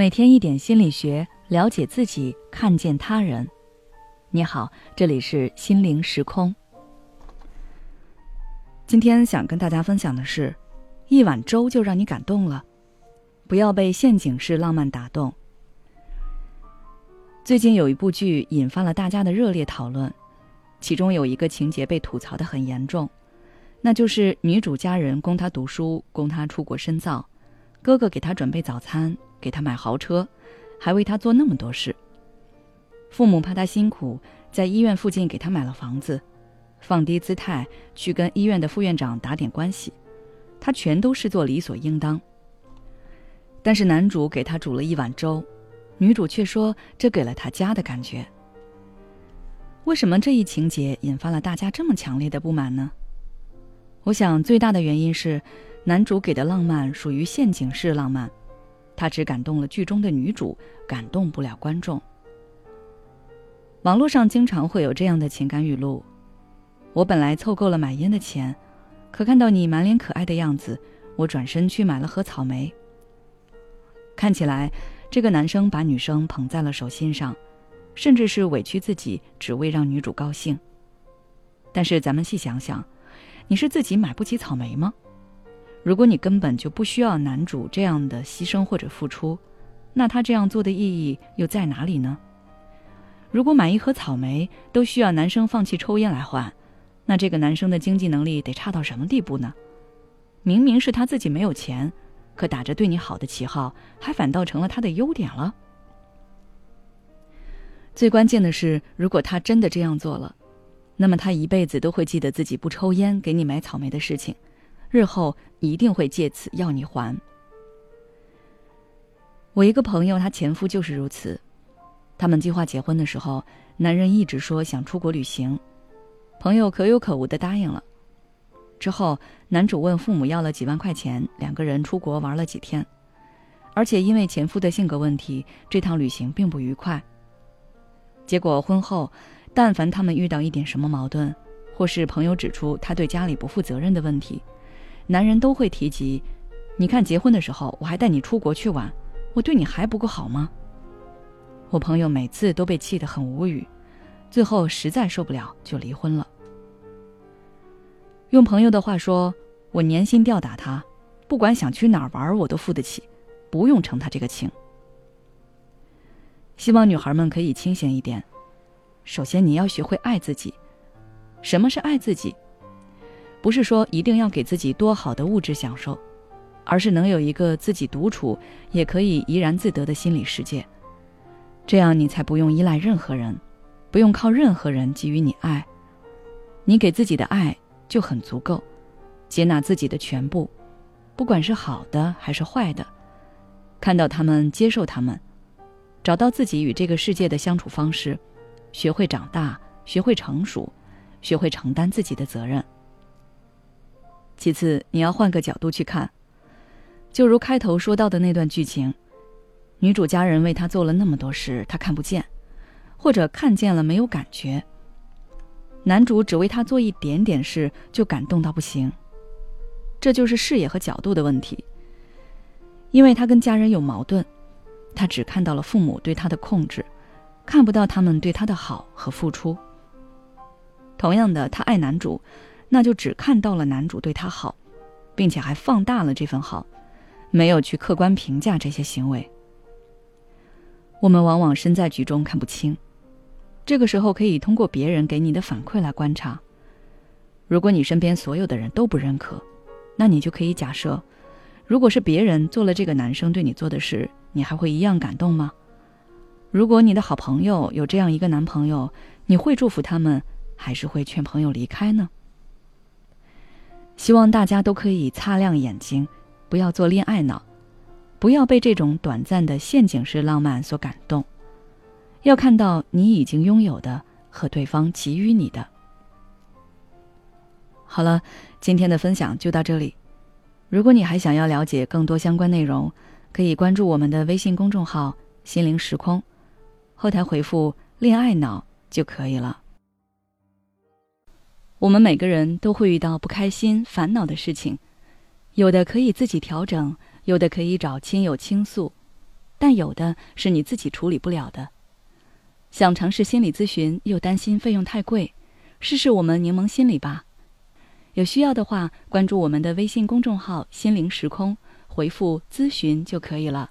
每天一点心理学，了解自己，看见他人。你好，这里是心灵时空。今天想跟大家分享的是，一碗粥就让你感动了，不要被陷阱式浪漫打动。最近有一部剧引发了大家的热烈讨论，其中有一个情节被吐槽的很严重，那就是女主家人供她读书，供她出国深造，哥哥给她准备早餐，给他买豪车，还为他做那么多事。父母怕他辛苦，在医院附近给他买了房子，放低姿态去跟医院的副院长打点关系，他全都视作理所应当。但是男主给他煮了一碗粥。女主却说：“这给了他家的感觉。”为什么这一情节引发了大家这么强烈的不满呢？我想最大的原因是，男主给的浪漫属于陷阱式浪漫，他只感动了剧中的女主，感动不了观众。网络上经常会有这样的情感语录：“我本来凑够了买烟的钱，可看到你满脸可爱的样子，我转身去买了盒草莓。”看起来。这个男生把女生捧在了手心上，甚至是委屈自己，只为让女主高兴。但是咱们细想想，你是自己买不起草莓吗？如果你根本就不需要男主这样的牺牲或者付出，那他这样做的意义又在哪里呢？如果买一盒草莓都需要男生放弃抽烟来换，那这个男生的经济能力得差到什么地步呢？明明是他自己没有钱。可打着对你好的旗号，还反倒成了他的优点了。最关键的是，如果他真的这样做了，那么他一辈子都会记得自己不抽烟、给你买草莓的事情，日后一定会借此要你还。我一个朋友，她前夫就是如此。他们计划结婚的时候，男人一直说想出国旅行，朋友可有可无的答应了。之后，男主问父母要了几万块钱，两个人出国玩了几天，而且因为前夫的性格问题，这趟旅行并不愉快。结果婚后，但凡他们遇到一点什么矛盾，或是朋友指出他对家里不负责任的问题，男人都会提及：“你看结婚的时候我还带你出国去玩，我对你还不够好吗？”我朋友每次都被气得很无语，最后实在受不了就离婚了。用朋友的话说，我年薪吊打他，不管想去哪儿玩，我都付得起，不用承他这个情。希望女孩们可以清醒一点。首先，你要学会爱自己。什么是爱自己？不是说一定要给自己多好的物质享受，而是能有一个自己独处，也可以怡然自得的心理世界。这样，你才不用依赖任何人，不用靠任何人给予你爱。你给自己的爱。就很足够，接纳自己的全部，不管是好的还是坏的，看到他们，接受他们，找到自己与这个世界的相处方式，学会长大，学会成熟，学会承担自己的责任。其次，你要换个角度去看，就如开头说到的那段剧情，女主家人为她做了那么多事，她看不见，或者看见了没有感觉。男主只为她做一点点事就感动到不行，这就是视野和角度的问题。因为他跟家人有矛盾，他只看到了父母对他的控制，看不到他们对他的好和付出。同样的，他爱男主，那就只看到了男主对他好，并且还放大了这份好，没有去客观评价这些行为。我们往往身在局中看不清。这个时候可以通过别人给你的反馈来观察。如果你身边所有的人都不认可，那你就可以假设，如果是别人做了这个男生对你做的事，你还会一样感动吗？如果你的好朋友有这样一个男朋友，你会祝福他们，还是会劝朋友离开呢？希望大家都可以擦亮眼睛，不要做恋爱脑，不要被这种短暂的陷阱式浪漫所感动。要看到你已经拥有的和对方给予你的。好了，今天的分享就到这里。如果你还想要了解更多相关内容，可以关注我们的微信公众号“心灵时空”，后台回复“恋爱脑”就可以了。我们每个人都会遇到不开心、烦恼的事情，有的可以自己调整，有的可以找亲友倾诉。但有的是你自己处理不了的。想尝试心理咨询，又担心费用太贵，试试我们柠檬心理吧。有需要的话，关注我们的微信公众号“心灵时空”，回复“咨询”就可以了。